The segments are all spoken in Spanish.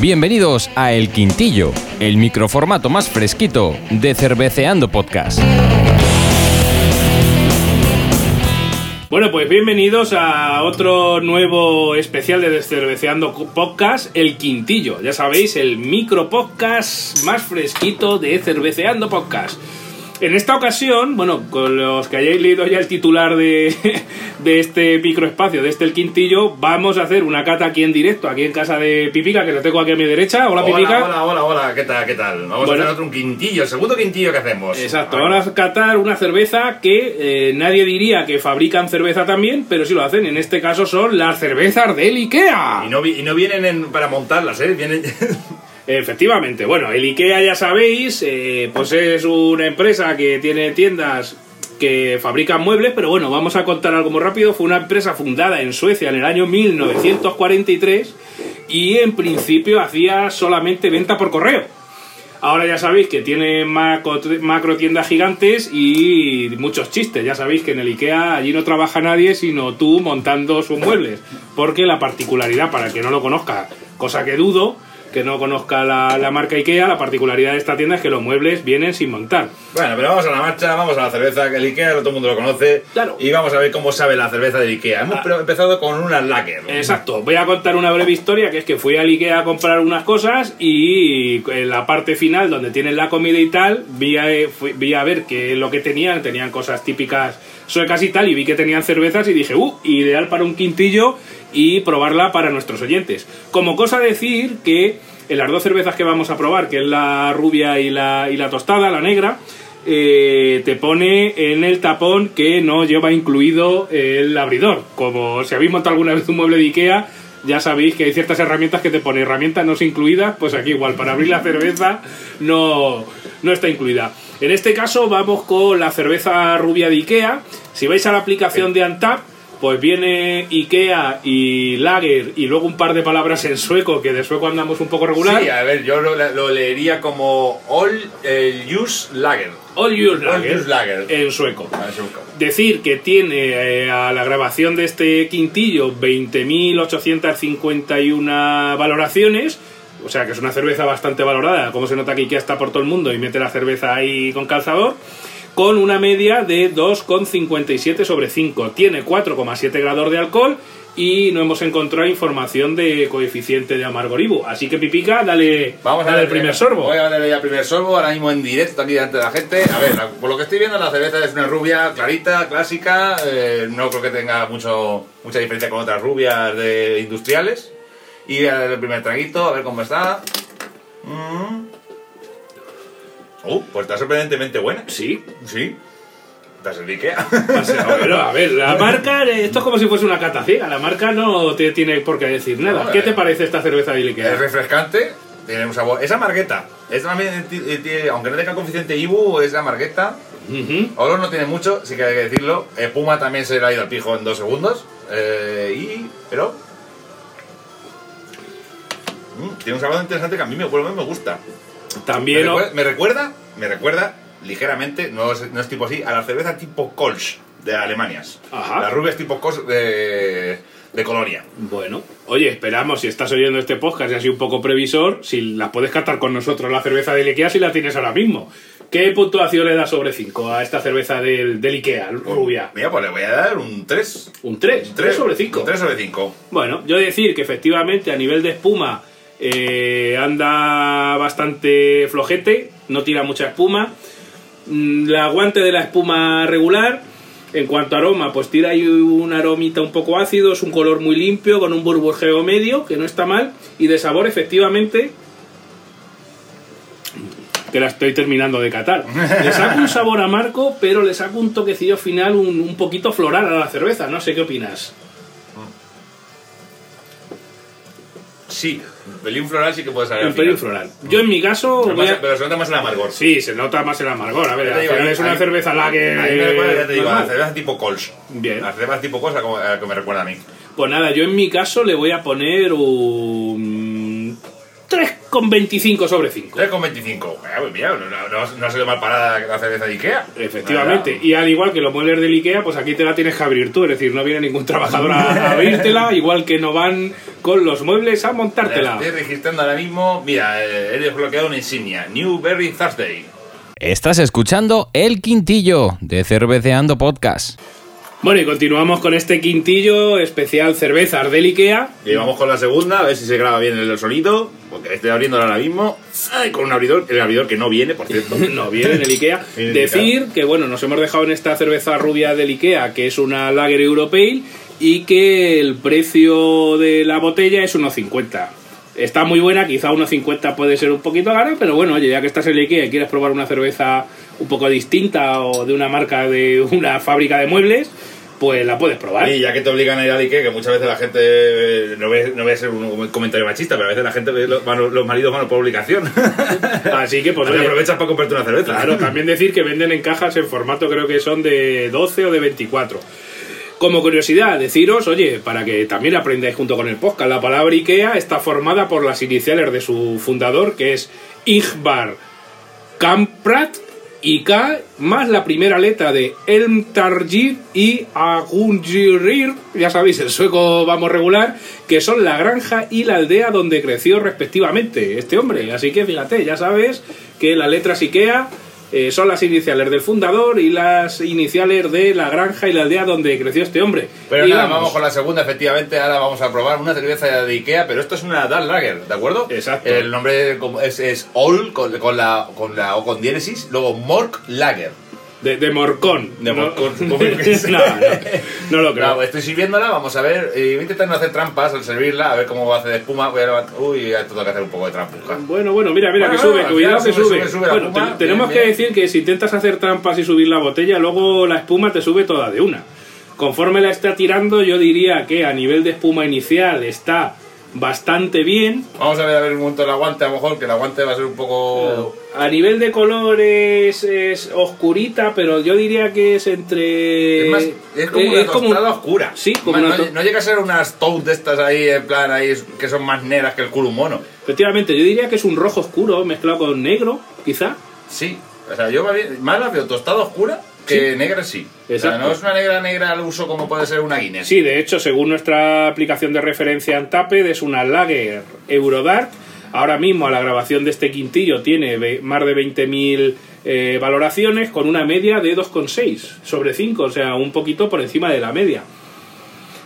Bienvenidos a El Quintillo, el microformato más fresquito de Cerveceando Podcast. Bueno, pues bienvenidos a otro nuevo especial de Descerveceando Podcast, El Quintillo. Ya sabéis, el micro podcast más fresquito de Cerveceando Podcast. En esta ocasión, bueno, con los que hayáis leído ya el titular de, de este microespacio, de este El Quintillo, vamos a hacer una cata aquí en directo, aquí en casa de Pipica, que lo tengo aquí a mi derecha. Hola, Pipica. Hola, hola, hola, ¿qué tal? ¿Qué tal? Vamos Bueno. a hacer otro un quintillo, el segundo quintillo que hacemos. Exacto, A ver. vamos a catar una cerveza que eh, nadie diría que fabrican cerveza también, pero sí lo hacen. En este caso son las cervezas del IKEA. Y no, y no vienen en- para montarlas, ¿eh? Vienen... Efectivamente, bueno, el IKEA ya sabéis, eh, pues es una empresa que tiene tiendas que fabrican muebles, pero bueno, vamos a contar algo muy rápido. Fue una empresa fundada en Suecia en el año 1943 y en principio hacía solamente venta por correo. Ahora ya sabéis que tiene macro, tiendas gigantes y muchos chistes. Ya sabéis que en el IKEA allí no trabaja nadie sino tú montando sus muebles. Porque la particularidad, para que no lo conozca, cosa que dudo, que no conozca la, la marca IKEA, la particularidad de esta tienda es que los muebles vienen sin montar. Bueno, pero vamos a la marcha, vamos a la cerveza, que el Ikea todo el mundo lo conoce. Claro. Y vamos a ver cómo sabe la cerveza del Ikea. Hemos Ah. empezado con una Lager. Exacto, voy a contar una breve historia, que es que fui al Ikea a comprar unas cosas y en la parte final donde tienen la comida y tal, vi a, fui- vi a ver qué es lo que tenían, tenían cosas típicas suecas y tal, y vi que tenían cervezas y dije, uh, ideal para un quintillo y probarla para nuestros oyentes. Como cosa decir que en las dos cervezas que vamos a probar, que es la rubia y la, y la tostada, la negra, eh, te pone en el tapón que no lleva incluido el abridor. Como si habéis montado alguna vez un mueble de Ikea, ya sabéis que hay ciertas herramientas que te pone herramientas no incluidas, pues aquí igual, para abrir la cerveza no, no está incluida. En este caso vamos con la cerveza rubia de Ikea. Si vais a la aplicación de Antap, pues viene Ikea y Lager y luego un par de palabras en sueco, que de sueco andamos un poco regular. Sí, a ver, yo lo, lo leería como All eh, Use Lager. All All Lager, Use Lager. en sueco. Decir que tiene eh, a la grabación de este quintillo 20.851 valoraciones, o sea que es una cerveza bastante valorada, como se nota que Ikea está por todo el mundo y mete la cerveza ahí con calzador, con una media de 2,57 sobre 5. Tiene 4,7 grados de alcohol y no hemos encontrado información de coeficiente de amargoribu. Así que Pipica, dale, Vamos a dale ver el primer sorbo. Voy a darle ya el primer sorbo, ahora mismo en directo aquí delante de la gente. A ver, por lo que estoy viendo, la cerveza es una rubia clarita, clásica. eh, no creo que tenga mucho, mucha diferencia con otras rubias de industriales. Y voy a darle el primer traguito, a ver cómo está. Mm. Uh, pues está sorprendentemente buena. Sí, Sí. Estás en Ikea. O sea, bueno, a ver, la marca, eh, esto es como si fuese una cata ciega, la marca no te tiene por qué decir nada. No, ¿Qué eh. te parece esta cerveza de Es Ikea? refrescante, tiene un sabor. Es amargueta. Es también, tiene- aunque no tenga coeficiente Ibu, es amargueta. Ujú. Olor no tiene mucho, sí que hay que decirlo. Eh, Puma también se le ha ido al pijo en dos segundos. Eh, y. Pero. Mm, tiene un sabor interesante que a mí me, me gusta. Me También, me recuerda, me recuerda ligeramente, no es, no es tipo así, a la cerveza tipo Kolsch de Alemanias. Ajá. La rubia es tipo Kolsch de, de Colonia. Bueno, oye, esperamos, si estás oyendo este podcast y así un poco previsor, si la puedes catar con nosotros la cerveza del Ikea si la tienes ahora mismo. ¿Qué puntuación le das sobre 5 a esta cerveza del, del Ikea, rubia? Mira, pues le voy a dar un 3. Un 3, 3 sobre 5. 3 sobre 5. Bueno, yo decir que efectivamente a nivel de espuma eh, anda bastante flojete, no tira mucha espuma. Mm, El aguante de la espuma regular. En cuanto a aroma, pues tira ahí un aromita un poco ácido, es un color muy limpio, con un burbujeo medio, que no está mal. Y de sabor, efectivamente, que la estoy terminando de catar. Le saco un sabor amargo, pero le saco un toquecillo final un, un poquito floral a la cerveza. No sé qué opinas. Sí, pelín floral sí que puede saber. Un pelín floral. Yo en mi caso. Pero, a- se nota más el amargor. Sí, se nota más el amargor. A ver, al digo, final es una cerveza lager. A mí me recuerda, ya te digo, la cerveza tipo Kolsch. Bien. La cerveza tipo Kolsch como, la que me recuerda a mí. Pues nada, yo en mi caso le voy a poner un. 3 3,25 sobre 5. 3,25. Ah, pues mira, no, no, no, no ha sido mal parada la cerveza de Ikea. Efectivamente, Nada. y al igual que los muebles del IKEA, pues aquí te la tienes que abrir tú, es decir, no viene ningún trabajador a, abrírtela, igual que no van con los muebles a montártela. Estoy registrando ahora mismo. Mira, eh, he desbloqueado una insignia. Newberry Thursday. Estás escuchando El Quintillo de Cerveceando Podcast. Bueno, y continuamos con este quintillo especial cervezas del IKEA. Y vamos con la segunda, a ver si se graba bien el sonido. Porque estoy abriéndola ahora mismo. Ay, con un abridor, el abridor que no viene, por cierto. No viene en el IKEA. En el Decir que, bueno, nos hemos dejado en esta cerveza rubia del IKEA, que es una Lager Europale, y que el precio de la botella es unos 50. Está muy buena, quizá unos 50 puede ser un poquito caro, pero bueno, oye, ya que estás en el IKEA y quieres probar una cerveza un poco distinta o de una marca de una fábrica de muebles, pues la puedes probar. Y ya que te obligan a ir al Ikea, que muchas veces la gente, eh, no voy, no voy a ser un comentario machista, pero a veces la gente, los, los maridos van por obligación. Así que, pues, oye, aprovechas para comprarte una cerveza. Claro, también decir que venden en cajas en formato creo que son de 12 o de 24. Como curiosidad, deciros, oye, para que también aprendáis junto con el podcast, la palabra IKEA está formada por las iniciales de su fundador, que es Igbar Kamprad, IK, más la primera letra de Elmtargir y Agungirir, ya sabéis, el sueco vamos regular, que son la granja y la aldea donde creció respectivamente este hombre. Así que fíjate, ya sabes que las letras IKEA eh, son las iniciales del fundador y las iniciales de la granja y la aldea donde creció este hombre. Pero Y nada, vamos con la segunda, efectivamente. Ahora vamos a probar una cerveza de Ikea, pero esto es una Dark Lager, ¿de acuerdo? Exacto. El nombre es, es All con, con la, con la O con diéresis, luego Mork Lager. De, de Morcón. De No- Morcón, no, no, no lo creo. Claro, estoy sirviéndola, vamos a ver. eh, voy a intentar no hacer trampas al servirla, a ver cómo va a hacer de espuma. Voy a levantar. Uy, esto tengo que hacer un poco de trampuja. Bueno, bueno, mira, mira, Bueno, que sube, cuidado final que sube, sube. sube, sube bueno, te- tenemos bien, que bien. decir que si intentas hacer trampas y subir la botella, luego la espuma te sube toda de una. Conforme la está tirando, yo diría que a nivel de espuma inicial está bastante bien. Vamos a ver a ver un momento el aguante, a lo mejor, que el aguante va a ser un poco. A nivel de colores es oscurita, pero yo diría que es entre... Es, más, es como eh, una tostada oscura. Sí, como Más, una no, llega a ser unas toast de estas ahí, en plan, ahí, que son más negras que el culo mono. Efectivamente, yo diría que es un rojo oscuro mezclado con negro, quizá. Sí, o sea, yo más la veo tostada oscura que negra sí. O sea, no es una negra negra al uso como puede ser una Guinness. Sí, de hecho, según nuestra aplicación de referencia Antaped, es una Lager Eurodark. Ahora mismo, a la grabación de este quintillo, tiene más de 20.000 eh, valoraciones con una media de 2,6 sobre 5, o sea, un poquito por encima de la media.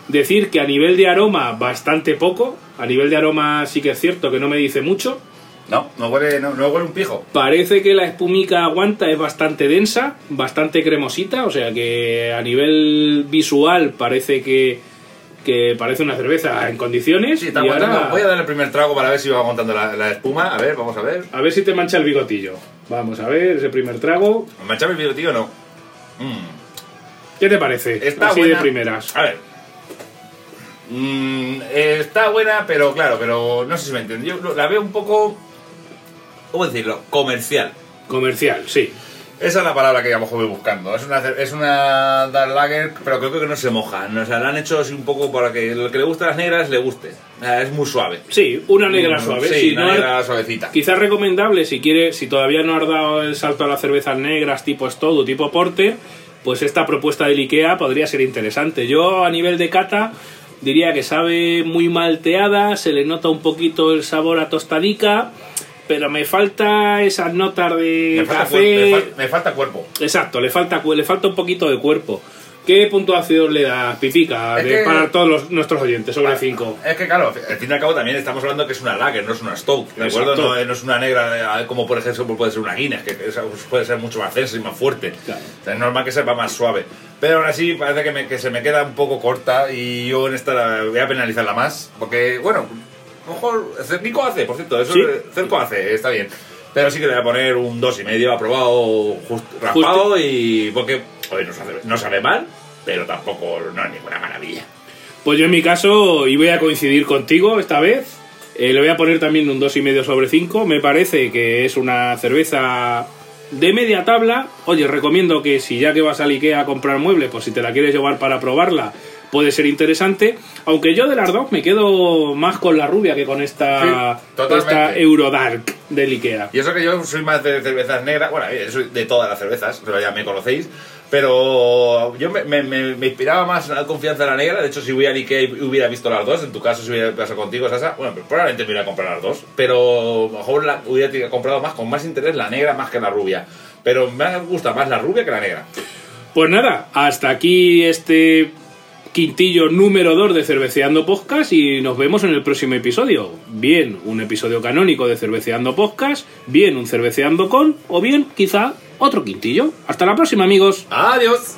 Decir que a nivel de aroma, bastante poco. A nivel de aroma, sí que es cierto que no me dice mucho. No, no huele, no, no huele un pijo. Parece que la espumica aguanta es bastante densa, bastante cremosita, o sea que a nivel visual parece que, que parece una cerveza en condiciones. Sí, está y aguantando. ahora, Voy a dar el primer trago para ver si va aguantando la, la espuma. A ver, vamos a ver. a ver si te mancha el bigotillo. Vamos a ver ese primer trago. ¿Manchame el tío no? Mm. ¿Qué te parece? Está Así buena. de primeras. A ver. Mm, eh, está buena, pero claro, pero no sé si me entiende. Yo lo- la veo un poco. ¿Cómo decirlo? Comercial. Comercial, sí. Esa es la palabra que a lo mejor voy buscando. Es una, es una Dark Lager, pero creo que no se moja. ¿no? O sea, la han hecho así un poco para que el que le gusta las negras le guste. Es muy suave. Sí, una negra Mm, suave. Sí, Si una no- negra suavecita. Quizás recomendable si quieres, si todavía no has dado el salto a las cervezas negras tipo Stout tipo Porter, pues esta propuesta del IKEA podría ser interesante. Yo a nivel de cata diría que sabe muy malteada, se le nota un poquito el sabor a tostadica, pero me falta esas notas de Me falta, café. cuer- me fal- me falta cuerpo. Exacto, le falta, le falta un poquito de cuerpo. ¿Qué puntuación le das, Pipica, Es de- que- para todos los- nuestros oyentes sobre 5? Es que claro, al fin y al cabo también estamos hablando que es una lager, no es una stout, ¿de acuerdo? No, no es una negra eh, como por ejemplo puede ser una Guinness, que puede ser mucho más densa y más fuerte. Claro. O sea, es normal que sepa más suave. Pero aún así parece que, me- que se me queda un poco corta y yo en esta voy a penalizarla más, porque bueno, mejor Cernico hace, por cierto, eso Sí. Cerco hace, está bien. Pero sí que le voy a poner un dos y medio aprobado, just- raspado y porque oye, no, sabe, no sabe mal, pero tampoco no es ninguna maravilla. Pues yo en mi caso, y voy a coincidir contigo esta vez, eh, le voy a poner también un 2,5 sobre 5. Me parece que es una cerveza de media tabla. Oye, recomiendo que si ya que vas al Ikea a comprar muebles, pues si te la quieres llevar para probarla, puede ser interesante. Aunque yo de las dos me quedo más con la rubia que con esta, Sí, esta Eurodark del Ikea. Y eso que yo soy más de cervezas negras, bueno, eh, soy de todas las cervezas, pero ya me conocéis. Pero yo me, me- me- me inspiraba más en la confianza en la negra. De hecho, si hubiera Ikea y hubiera visto las dos, en tu caso, si hubiera pasado contigo, Sasa, bueno, probablemente me hubiera comprado las dos. Pero a lo mejor la, hubiera comprado más, con más interés, la negra más que la rubia. Pero me gusta más la rubia que la negra. Pues nada, hasta aquí este quintillo número 2 de Cerveceando Podcast y nos vemos en el próximo episodio. Bien, un episodio canónico de Cerveceando Podcast, bien un Cerveceando con, o bien quizá otro quintillo. Hasta la próxima amigos. ¡Adiós!